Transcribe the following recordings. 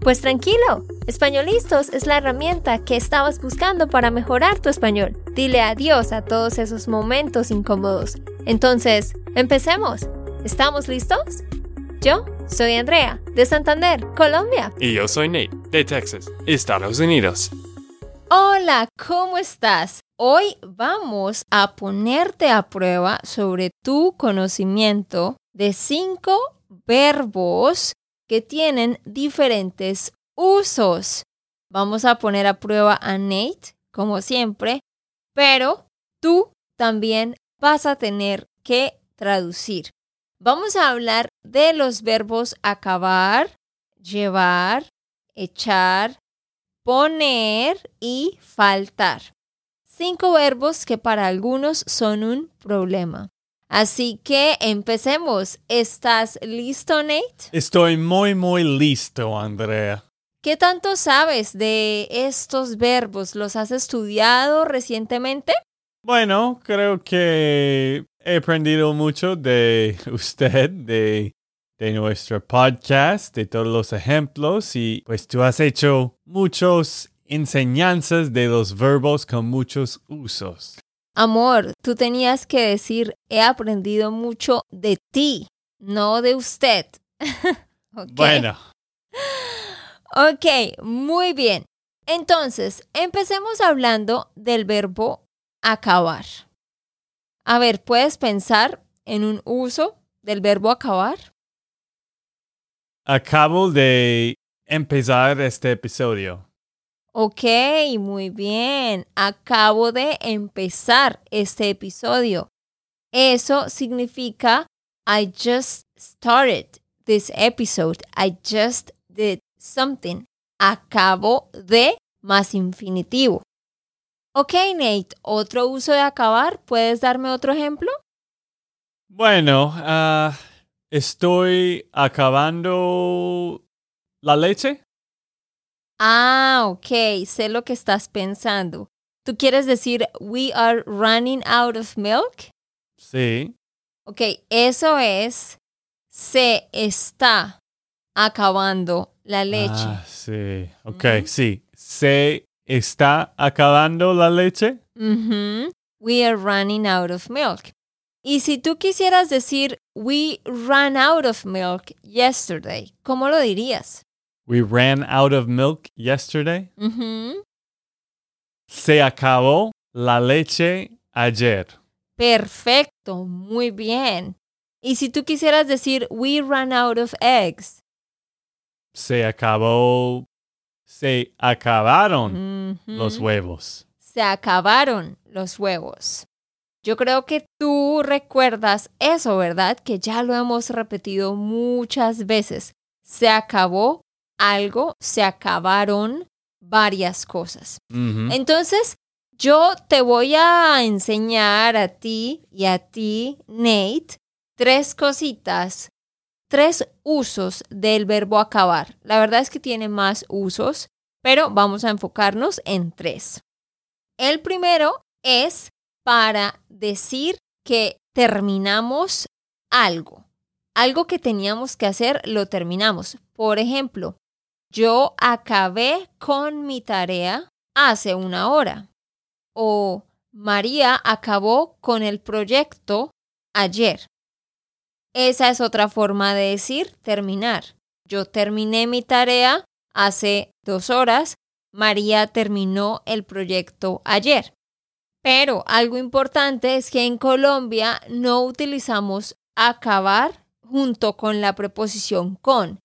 Pues tranquilo, Españolistos es la herramienta que estabas buscando para mejorar tu español. Dile adiós a todos esos momentos incómodos. Entonces, empecemos. ¿Estamos listos? Yo soy Andrea, de Santander, Colombia. Y yo soy Nate, de Texas, Estados Unidos. Hola, ¿cómo estás? Hoy vamos a ponerte a prueba sobre tu conocimiento de cinco verbos que tienen diferentes usos. Vamos a poner a prueba a Nate, como siempre, pero tú también vas a tener que traducir. Vamos a hablar de los verbos acabar, llevar, echar, poner y faltar. Cinco verbos que para algunos son un problema. Así que empecemos. ¿Estás listo, Nate? Estoy muy, muy listo, Andrea. ¿Qué tanto sabes de estos verbos? ¿Los has estudiado recientemente? Bueno, creo que he aprendido mucho de usted, de, de nuestro podcast, de todos los ejemplos y pues tú has hecho muchas enseñanzas de los verbos con muchos usos. Amor, tú tenías que decir, he aprendido mucho de ti, no de usted. Bueno. Ok, muy bien. Entonces, empecemos hablando del verbo acabar. A ver, ¿puedes pensar en un uso del verbo acabar? Acabo de empezar este episodio. Ok, muy bien. Acabo de empezar este episodio. Eso significa I just started this episode. I just did something. Acabo de más infinitivo. Ok, Nate, otro uso de acabar. ¿Puedes darme otro ejemplo? Bueno, ah, estoy acabando la leche. Ah, ok, sé lo que estás pensando. ¿Tú quieres decir we are running out of milk? Sí. Ok, eso es se está acabando la leche. Ah, sí. Ok, sí. ¿Se está acabando la leche? We are running out of milk. Y si tú quisieras decir we ran out of milk yesterday, ¿cómo lo dirías? We ran out of milk yesterday. Ujú. Se acabó la leche ayer. Perfecto, muy bien. Y si tú quisieras decir we ran out of eggs. Se acabó. Se acabaron los huevos. Se acabaron los huevos. Yo creo que tú recuerdas eso, ¿verdad? Que ya lo hemos repetido muchas veces. Se acabó algo, se acabaron varias cosas. Entonces, yo te voy a enseñar a ti y a ti, Nate, tres cositas, tres usos del verbo acabar. La verdad es que tiene más usos, pero vamos a enfocarnos en tres. El primero es para decir que terminamos algo. Algo que teníamos que hacer, lo terminamos. Por ejemplo, yo acabé con mi tarea hace una hora. O María acabó con el proyecto ayer. Esa es otra forma de decir terminar. Yo terminé mi tarea hace dos horas. María terminó el proyecto ayer. Pero algo importante es que en Colombia no utilizamos acabar junto con la preposición con.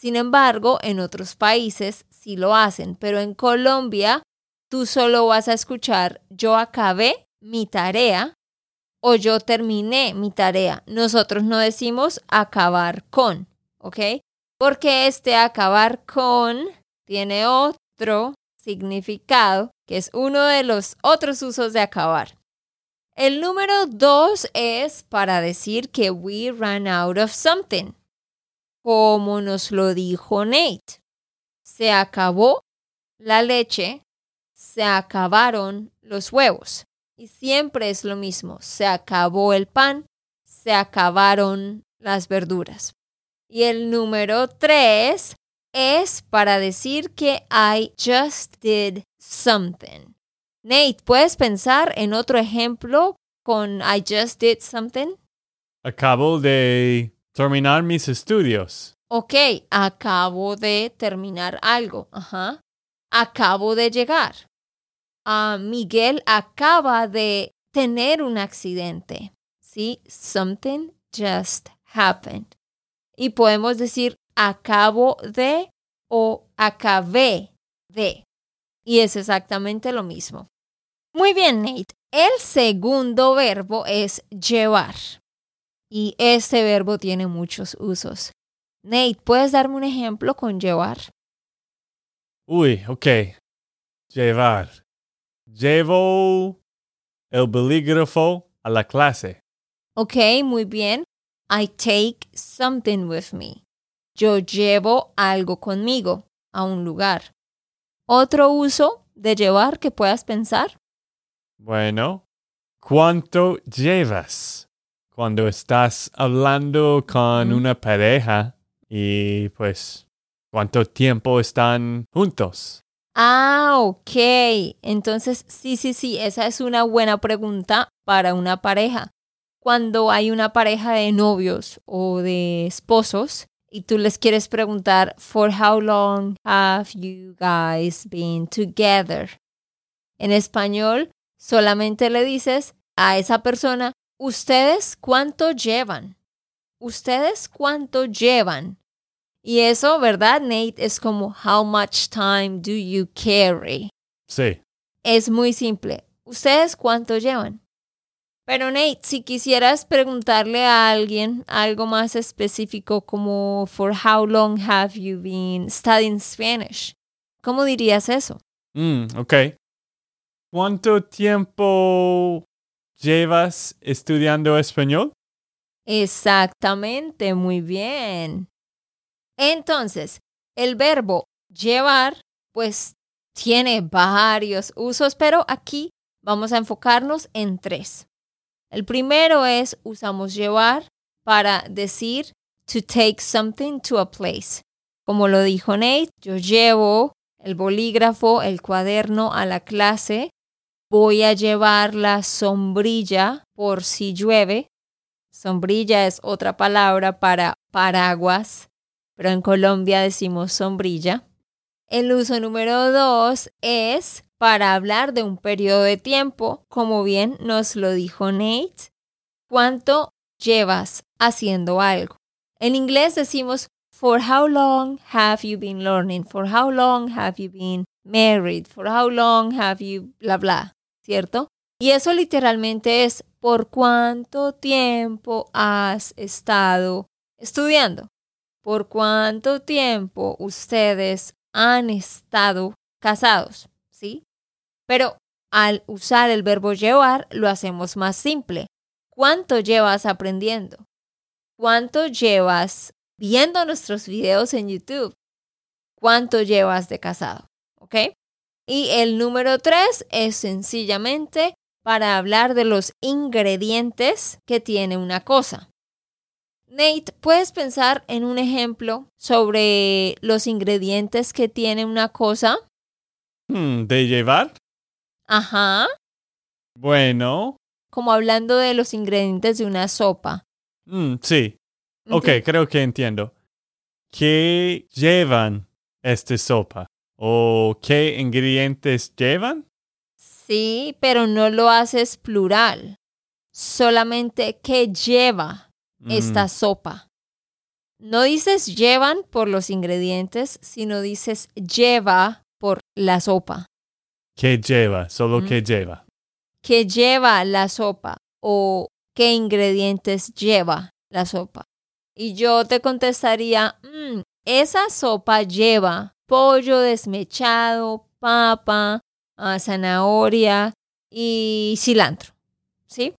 Sin embargo, en otros países sí lo hacen, pero en Colombia tú solo vas a escuchar yo acabé mi tarea o yo terminé mi tarea. Nosotros no decimos acabar con, ¿ok? Porque este acabar con tiene otro significado que es uno de los otros usos de acabar. El número dos es para decir que we ran out of something. Como nos lo dijo Nate. Se acabó la leche, se acabaron los huevos. Y siempre es lo mismo. Se acabó el pan, se acabaron las verduras. Y el número tres es para decir que I just did something. Nate, ¿puedes pensar en otro ejemplo con I just did something? Acabo de terminar mis estudios. Ok, acabo de terminar algo. Ajá. Acabo de llegar. Ah, Miguel acaba de tener un accidente. ¿Sí? Something just happened. Y podemos decir acabo de o acabé de. Y es exactamente lo mismo. Muy bien, Nate. El segundo verbo es llevar. Y este verbo tiene muchos usos. Nate, ¿puedes darme un ejemplo con llevar? Uy, ok. Llevar. Llevo el bolígrafo a la clase. Ok, muy bien. I take something with me. Yo llevo algo conmigo a un lugar. Otro uso de llevar que puedas pensar. Bueno, ¿cuánto llevas cuando estás hablando con Mm. una pareja y pues cuánto tiempo están juntos? Ah, ok. Entonces, sí, sí, sí, esa es una buena pregunta para una pareja. Cuando hay una pareja de novios o de esposos y tú les quieres preguntar, ¿For how long have you guys been together? En español, solamente le dices a esa persona, ¿ustedes cuánto llevan? ¿Ustedes cuánto llevan? Y eso, ¿verdad, Nate? Es como, how much time do you carry? Sí. Es muy simple. ¿Ustedes cuánto llevan? Pero Nate, si quisieras preguntarle a alguien algo más específico como for how long have you been studying Spanish? ¿Cómo dirías eso? Mm, ok. ¿Cuánto tiempo llevas estudiando español? Exactamente, muy bien. Entonces, el verbo llevar, pues tiene varios usos, pero aquí vamos a enfocarnos en tres. El primero es usamos llevar para decir to take something to a place. Como lo dijo Nate, yo llevo el bolígrafo, el cuaderno a la clase. Voy a llevar la sombrilla por si llueve. Sombrilla es otra palabra para paraguas, pero en Colombia decimos sombrilla. El uso número dos es para hablar de un periodo de tiempo, como bien nos lo dijo Nate. ¿Cuánto llevas haciendo algo? En inglés decimos, For how long have you been learning? For how long have you been married? For how long have you bla bla, Y eso literalmente es por cuánto tiempo has estado estudiando. ¿Por cuánto tiempo ustedes han estado casados? ¿Sí? Pero al usar el verbo llevar lo hacemos más simple. ¿Cuánto llevas aprendiendo? ¿Cuánto llevas viendo nuestros videos en YouTube? ¿Cuánto llevas de casado? ¿Ok? Y el número tres es sencillamente para hablar de los ingredientes que tiene una cosa. Nate, ¿puedes pensar en un ejemplo sobre los ingredientes que tiene una cosa? Hmm, ¿De llevar? Ajá, Bueno, como hablando de los ingredientes de una sopa. mm, sí. Ok, creo que entiendo. ¿Qué llevan esta sopa? ¿O qué ingredientes llevan? Sí, pero no lo haces plural. Solamente qué lleva Mm, esta sopa. No dices llevan por los ingredientes, sino dices lleva por la sopa. ¿Qué lleva? Solo Mm. qué lleva. ¿Qué lleva la sopa? O qué ingredientes lleva la sopa. Y yo te contestaría, "Mm, esa sopa lleva pollo desmechado, papa, ah, zanahoria y cilantro. ¿sí?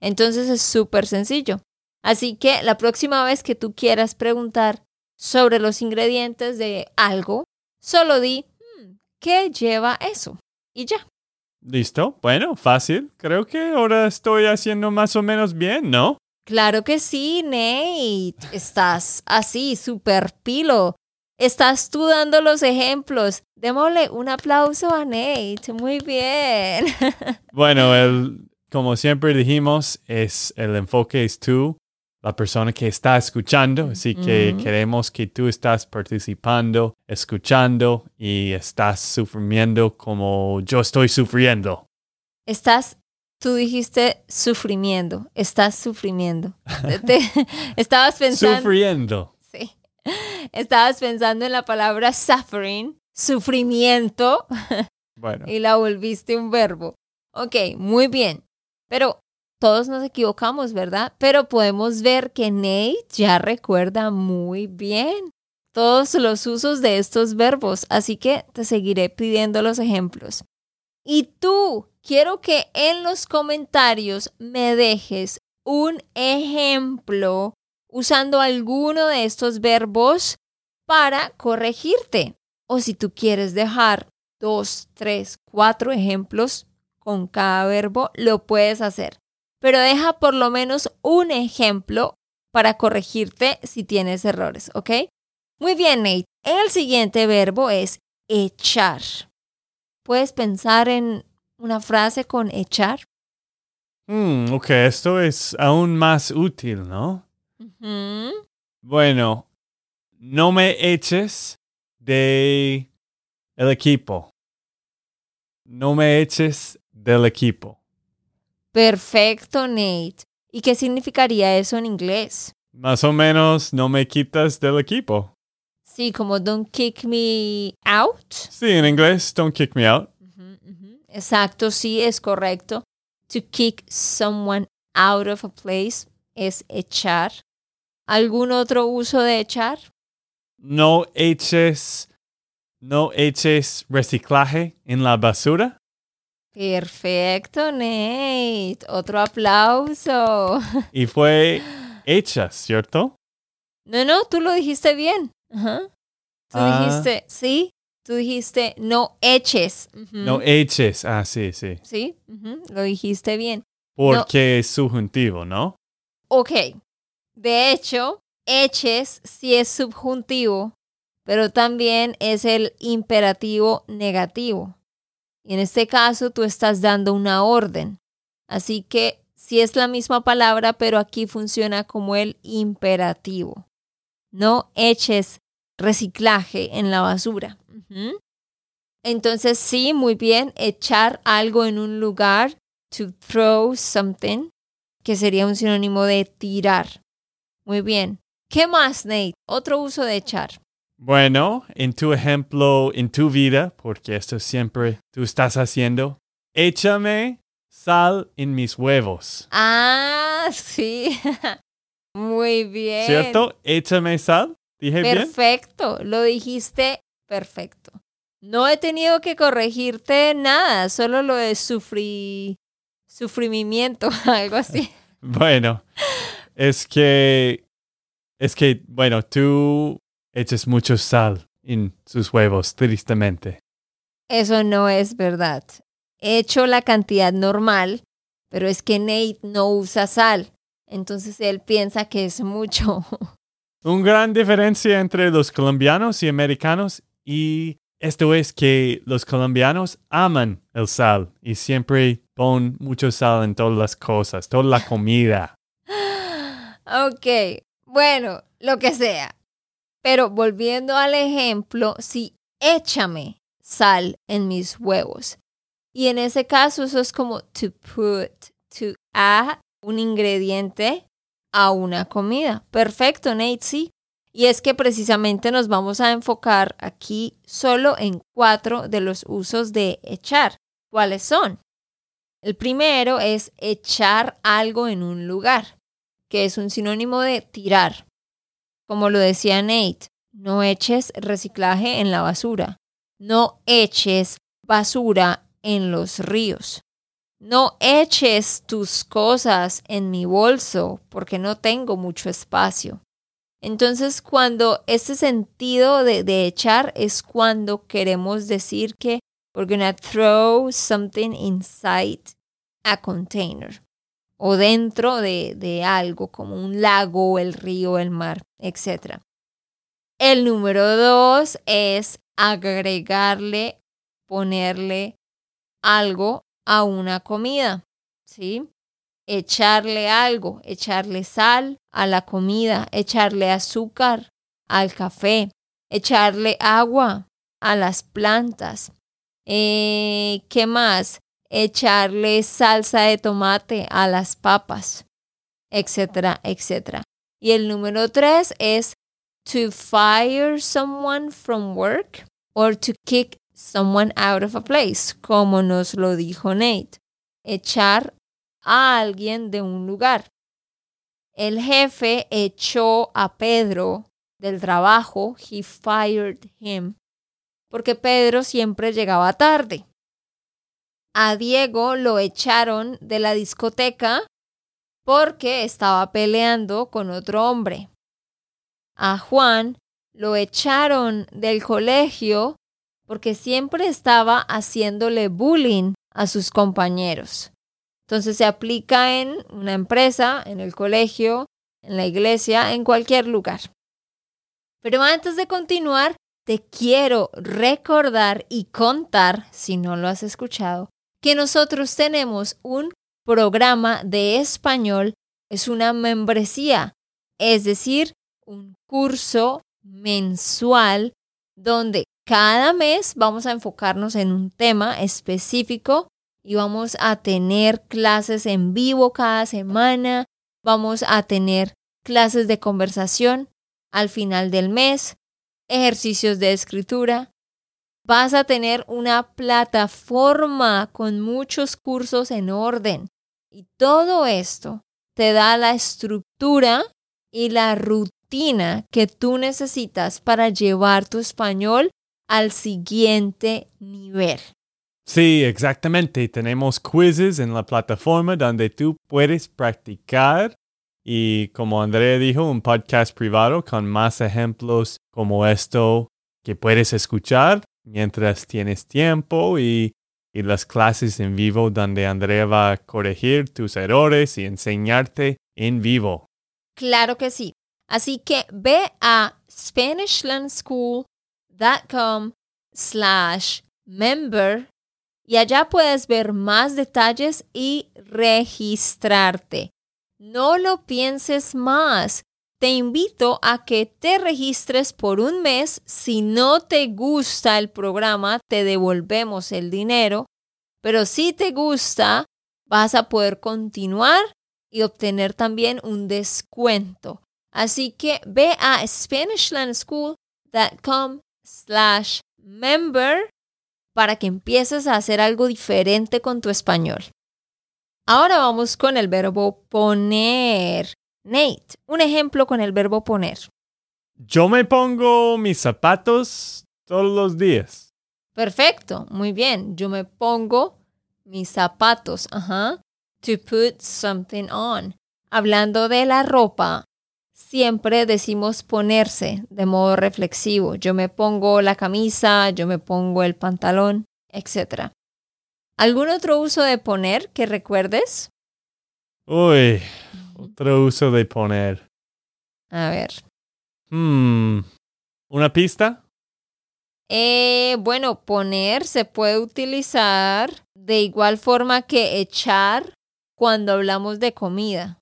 Entonces es súper sencillo. Así que la próxima vez que tú quieras preguntar sobre los ingredientes de algo, solo di, "Hmm, ¿qué lleva eso? Y ya. ¿Listo? Bueno, fácil. Creo que ahora estoy haciendo más o menos bien, ¿no? Claro que sí, Nate. Estás así, súper pilo. Estás tú dando los ejemplos. Démosle un aplauso a Nate. Muy bien. Bueno, el, como siempre dijimos, es el enfoque es tú, la persona que está escuchando, así que queremos que tú estás participando, escuchando y estás sufriendo como yo estoy sufriendo. Estás, tú dijiste sufrimiento. Estás sufrimiendo. Te- estabas pensando. Sufriendo. Estabas pensando en la palabra suffering, sufrimiento, Bueno, y la volviste un verbo. Ok, muy bien. Pero todos nos equivocamos, ¿verdad? Pero podemos ver que Nate ya recuerda muy bien todos los usos de estos verbos, así que te seguiré pidiendo los ejemplos. Y tú, quiero que en los comentarios me dejes un ejemplo usando alguno de estos verbos para corregirte. O si tú quieres dejar dos, tres, cuatro ejemplos con cada verbo, lo puedes hacer. Pero deja por lo menos un ejemplo para corregirte si tienes errores, ¿ok? Muy bien, Nate. El siguiente verbo es echar. ¿Puedes pensar en una frase con echar? mm, ok, esto es aún más útil, ¿no? Bueno, no me eches de el equipo. No me eches del equipo. Perfecto, Nate. ¿Y qué significaría eso en inglés? Más o menos, no me quitas del equipo. Sí, como don't kick me out. Sí, en inglés, don't kick me out. Exacto, sí, es correcto. To kick someone out of a place es echar. ¿Algún otro uso de echar? No eches, no eches reciclaje en la basura. Perfecto, Nate. Otro aplauso. Y fue hechas, ¿cierto? No, no, tú lo dijiste bien. Ajá. Tú Ah. dijiste, sí, tú dijiste no eches. No eches. Ah, sí, sí. Sí, lo dijiste bien. Porque es subjuntivo, ¿no? Ok. De hecho, eches sí es subjuntivo, pero también es el imperativo negativo. Y en este caso tú estás dando una orden. Así que sí es la misma palabra, pero aquí funciona como el imperativo. No eches reciclaje en la basura. Entonces sí, muy bien, echar algo en un lugar, to throw something, que sería un sinónimo de tirar. Muy bien. ¿Qué más, Nate? Otro uso de echar. Bueno, en tu ejemplo, en tu vida, porque esto siempre tú estás haciendo, échame sal en mis huevos. Ah, sí. Muy bien. ¿Cierto? Échame sal. ¿Dije bien? Perfecto. Lo dijiste perfecto. No he tenido que corregirte nada, solo lo de sufri... sufrimiento, algo así. Bueno, es que, es que, bueno, tú echas mucho sal en sus huevos, tristemente. Eso no es verdad. He hecho la cantidad normal, pero es que Nate no usa sal. Entonces él piensa que es mucho. Una gran diferencia entre los colombianos y americanos y esto es que los colombianos aman el sal y siempre ponen mucho sal en todas las cosas, toda la comida. Ok, bueno, lo que sea. Pero volviendo al ejemplo, sí, échame sal en mis huevos. Y en ese caso eso es como to put, to add un ingrediente a una comida. Perfecto, Nate, sí. Y es que precisamente nos vamos a enfocar aquí solo en cuatro de los usos de echar. ¿Cuáles son? El primero es echar algo en un lugar, que es un sinónimo de tirar. Como lo decía Nate, no eches reciclaje en la basura. No eches basura en los ríos. no eches tus cosas en mi bolso porque no tengo mucho espacio. Entonces, cuando este sentido de, de echar es cuando queremos decir que we're gonna throw something inside a container o dentro de, de algo como un lago, el río, el mar, etc. El número dos es agregarle, ponerle algo a una comida, ¿sí? Echarle algo, echarle sal a la comida, echarle azúcar al café, echarle agua a las plantas. Eh, ¿Qué más? Echarle salsa de tomate a las papas, etcétera, etcétera. Y el número tres es to fire someone from work or to kick someone out of a place, como nos lo dijo Nate. Echar a alguien de un lugar. El jefe echó a Pedro del trabajo, he fired him, porque Pedro siempre llegaba tarde. A Diego lo echaron de la discoteca porque estaba peleando con otro hombre. A Juan lo echaron del colegio porque siempre estaba haciéndole bullying a sus compañeros. Entonces se aplica en una empresa, en el colegio, en la iglesia, en cualquier lugar. Pero antes de continuar, te quiero recordar y contar, si no lo has escuchado, que nosotros tenemos un programa de español, es una membresía, es decir, un curso mensual donde cada mes vamos a enfocarnos en un tema específico y vamos a tener clases en vivo cada semana, vamos a tener clases de conversación al final del mes, ejercicios de escritura. Vas a tener una plataforma con muchos cursos en orden y todo esto te da la estructura y la rutina que tú necesitas para llevar tu español al siguiente nivel. Sí, exactamente. Tenemos quizzes en la plataforma donde tú puedes practicar y como Andrea dijo, un podcast privado con más ejemplos como esto que puedes escuchar mientras tienes tiempo y, las clases en vivo donde Andrea va a corregir tus errores y enseñarte en vivo. Claro que sí. Así que ve a SpanishLandSchool com slash member y allá puedes ver más detalles y registrarte. No lo pienses más. Te invito a que te registres por un mes. Si no te gusta el programa, te devolvemos el dinero. Pero si te gusta, vas a poder continuar y obtener también un descuento. Así que ve a SpanishLandSchool.com slash member para que empieces a hacer algo diferente con tu español. Ahora vamos con el verbo poner. Nate, un ejemplo con el verbo poner. Yo me pongo mis zapatos todos los días. Perfecto, muy bien. Yo me pongo mis zapatos, ajá. To put something on. Hablando de la ropa, siempre decimos ponerse de modo reflexivo. Yo me pongo la camisa, yo me pongo el pantalón, etc. ¿Algún otro uso de poner que recuerdes? Uy, otro uso de poner. A ver. Hmm, ¿Una pista? Eh, bueno, poner se puede utilizar de igual forma que echar cuando hablamos de comida.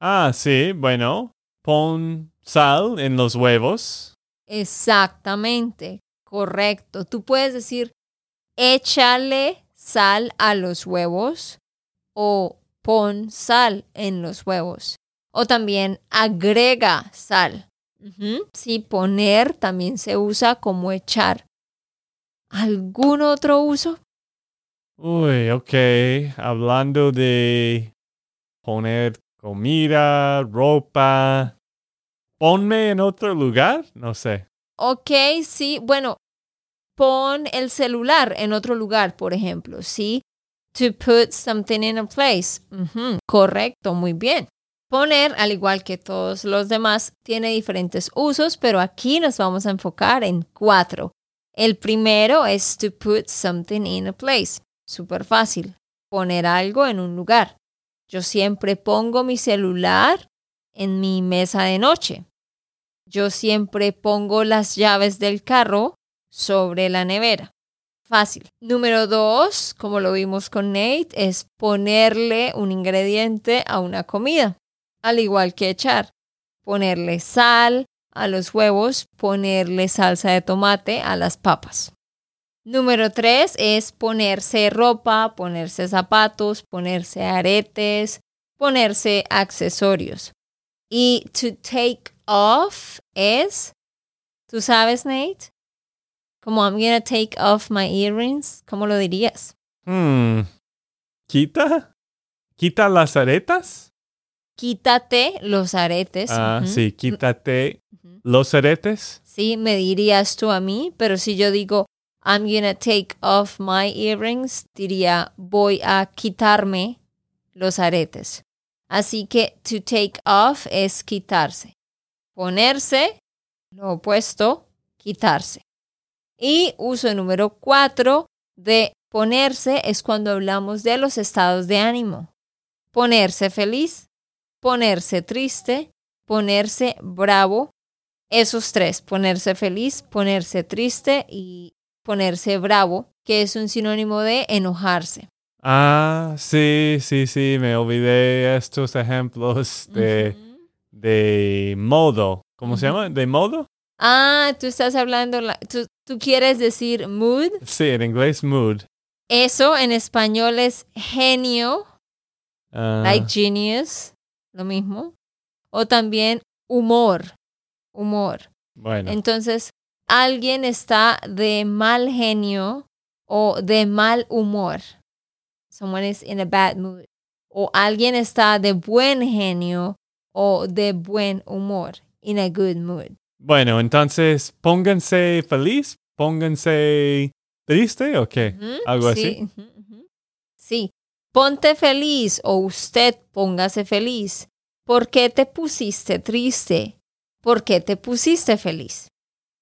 Ah, sí, bueno pon sal en los huevos. Exactamente, correcto. Tú puedes decir, échale sal a los huevos o pon sal en los huevos. O también agrega sal. Sí, poner también se usa como echar. ¿Algún otro uso? Uy, ok. Hablando de poner comida, ropa. Ponme en otro lugar, no sé. Ok, sí, bueno, pon el celular en otro lugar, por ejemplo, ¿sí? To put something in a place. Correcto, muy bien. Poner, al igual que todos los demás, tiene diferentes usos, pero aquí nos vamos a enfocar en cuatro. El primero es to put something in a place. Súper fácil. Poner algo en un lugar. Yo siempre pongo mi celular en mi mesa de noche. Yo siempre pongo las llaves del carro sobre la nevera. Número dos, como lo vimos con Nate, es ponerle un ingrediente a una comida, al igual que echar. Ponerle sal a los huevos, ponerle salsa de tomate a las papas. Número tres es ponerse ropa, ponerse zapatos, ponerse aretes, ponerse accesorios. Y to take off es, ¿tú sabes, Nate? Como I'm gonna take off my earrings, ¿cómo lo dirías? Hmm. ¿Quita? ¿Quita las aretas? Quítate los aretes. Ah, sí, quítate los aretes. Sí, me dirías tú a mí, pero si yo digo I'm gonna take off my earrings, diría voy a quitarme los aretes. Así que to take off es quitarse. Ponerse, lo opuesto, quitarse. Y uso número cuatro de ponerse es cuando hablamos de los estados de ánimo. Ponerse feliz, ponerse triste, ponerse bravo. Esos tres, ponerse feliz, ponerse triste y ponerse bravo, que es un sinónimo de enojarse. Ah, sí, sí, sí, me olvidé estos ejemplos de, de modo. ¿Cómo se llama? ¿De modo? Ah, tú estás hablando, la- tú, tú quieres decir mood. Sí, en inglés mood. Eso en español es genio, Ah, like genius, lo mismo. O también humor, humor. bueno, Entonces, alguien está de mal genio o de mal humor. Someone is in a bad mood. O alguien está de buen genio o de buen humor, in a good mood. Bueno, entonces pónganse feliz, pónganse triste o qué? Algo así. Sí. Ponte feliz o usted póngase feliz. ¿Por qué te pusiste triste? ¿Por qué te pusiste feliz?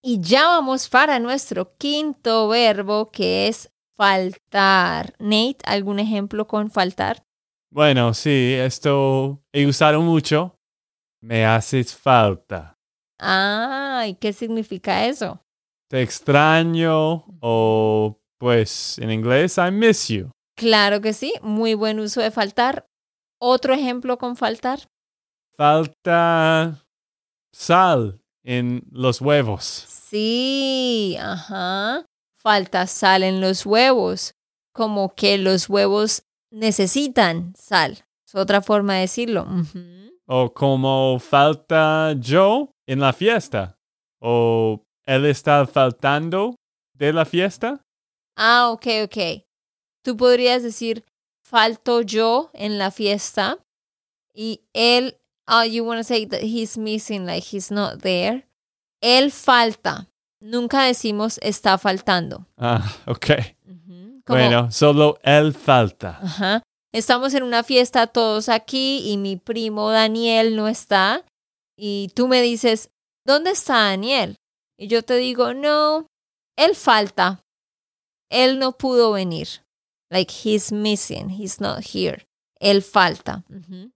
Y ya vamos para nuestro quinto verbo que es faltar. Nate, ¿algún ejemplo con faltar? Bueno, sí, esto he usado mucho. Me haces falta. Ay, ¿qué significa eso? Te extraño o pues en inglés I miss you. Claro que sí, muy buen uso de faltar. Otro ejemplo con faltar. Falta sal en los huevos. Sí, ajá. Falta sal en los huevos. Como que los huevos necesitan sal. Es otra forma de decirlo. O como falta yo en la fiesta. O él está faltando de la fiesta. Ah, ok, ok. Tú podrías decir, falto yo en la fiesta. Y él, oh, you want to say that he's missing, like he's not there. Él falta. Nunca decimos está faltando. Ah, ok. Bueno, solo él falta. Ajá. Estamos en una fiesta todos aquí y mi primo Daniel no está. Y tú me dices, ¿dónde está Daniel? Y yo te digo, no, él falta. Él no pudo venir. Like he's missing, he's not here. Él falta.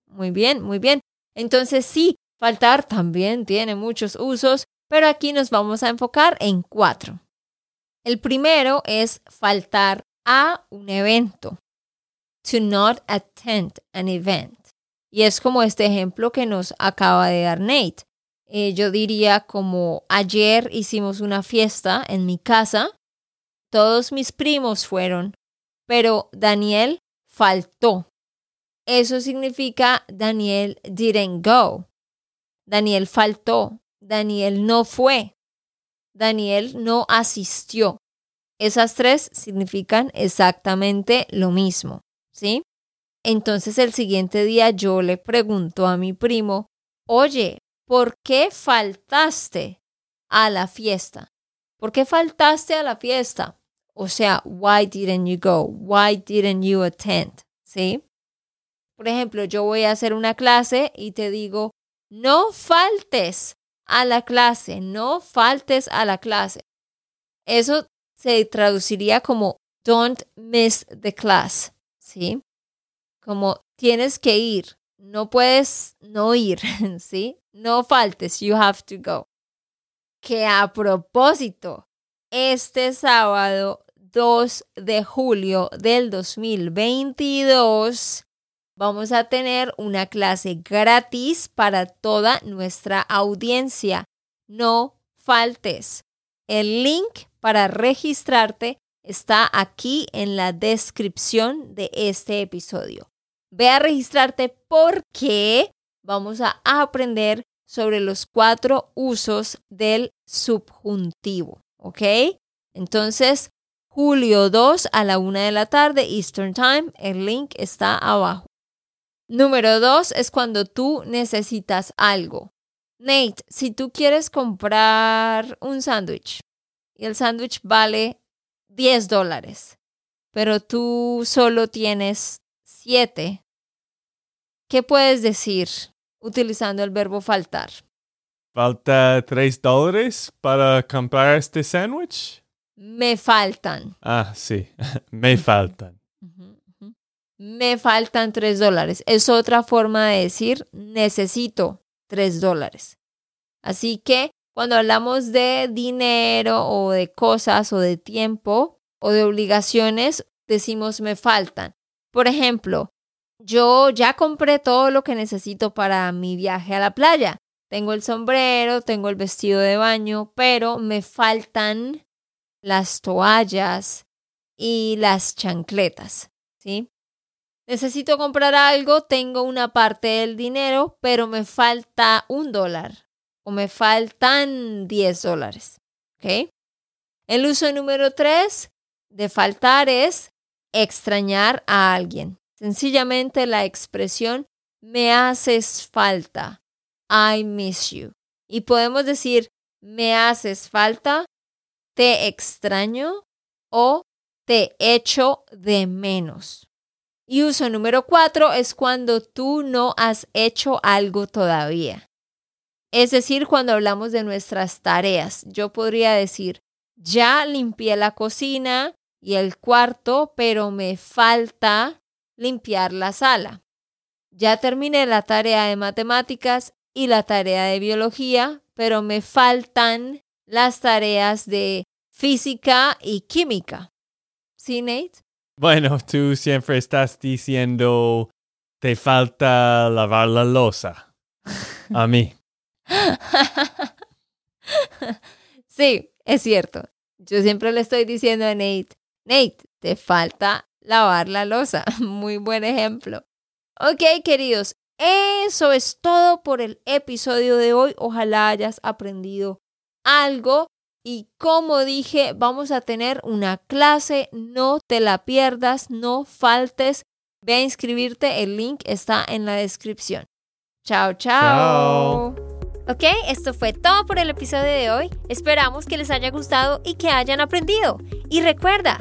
Muy bien, muy bien. Entonces sí, faltar también tiene muchos usos, pero aquí nos vamos a enfocar en cuatro. El primero es faltar a un evento to not attend an event. Y es como este ejemplo que nos acaba de dar Nate. Eh, yo diría como ayer hicimos una fiesta en mi casa, todos mis primos fueron, pero Daniel faltó. Eso significa Daniel didn't go. Daniel faltó. Daniel no fue. Daniel no asistió. Esas tres significan exactamente lo mismo, ¿sí? Entonces el siguiente día yo le pregunto a mi primo, oye, ¿por qué faltaste a la fiesta? ¿Por qué faltaste a la fiesta? O sea, why didn't you go? Why didn't you attend? ¿Sí? Por ejemplo, yo voy a hacer una clase y te digo, no faltes a la clase, no faltes a la clase. Eso se traduciría como don't miss the class, ¿sí? Como tienes que ir, no puedes no ir, ¿sí? No faltes, you have to go. Que a propósito, este sábado 2 de julio del 2022 vamos a tener una clase gratis para toda nuestra audiencia. No faltes. El link para registrarte está aquí en la descripción de este episodio. Ve a registrarte porque vamos a aprender sobre los cuatro usos del subjuntivo. ¿Ok? Entonces, julio 2 a la 1 de la tarde, Eastern Time, el link está abajo. Número 2 es cuando tú necesitas algo. Nate, si tú quieres comprar un sándwich y el sándwich vale 10 dólares, pero tú solo tienes 7, ¿qué puedes decir utilizando el verbo faltar? ¿Falta 3 dólares para comprar este sándwich? Me faltan. Ah, sí, me faltan. Me faltan 3 dólares. Es otra forma de decir necesito 3 dólares. Así que cuando hablamos de dinero o de cosas o de tiempo o de obligaciones, decimos me faltan. Por ejemplo, yo ya compré todo lo que necesito para mi viaje a la playa. Tengo el sombrero, tengo el vestido de baño, pero me faltan las toallas y las chancletas, ¿sí? Necesito comprar algo, tengo una parte del dinero, pero me falta un dólar o me faltan 10 dólares. El uso número 3 de faltar es extrañar a alguien. Sencillamente la expresión me haces falta. I miss you. Y podemos decir me haces falta, te extraño o te echo de menos. Y uso número 4 es cuando tú no has hecho algo todavía. Es decir, cuando hablamos de nuestras tareas, yo podría decir, ya limpié la cocina y el cuarto, pero me falta limpiar la sala. Ya terminé la tarea de matemáticas y la tarea de biología, pero me faltan las tareas de física y química. ¿Sí, Nate? Bueno, tú siempre estás diciendo, te falta lavar la losa. A mí. sí, es cierto. Yo siempre le estoy diciendo a Nate, Nate, te falta lavar la losa. Muy buen ejemplo. Ok, queridos, eso es todo por el episodio de hoy. Ojalá hayas aprendido algo. Y como dije, vamos a tener una clase. No te la pierdas, no faltes. Ve a inscribirte. El link está en la descripción. chao. chao. Chao. Ok, esto fue todo por el episodio de hoy. Esperamos que les haya gustado y que hayan aprendido. Y recuerda,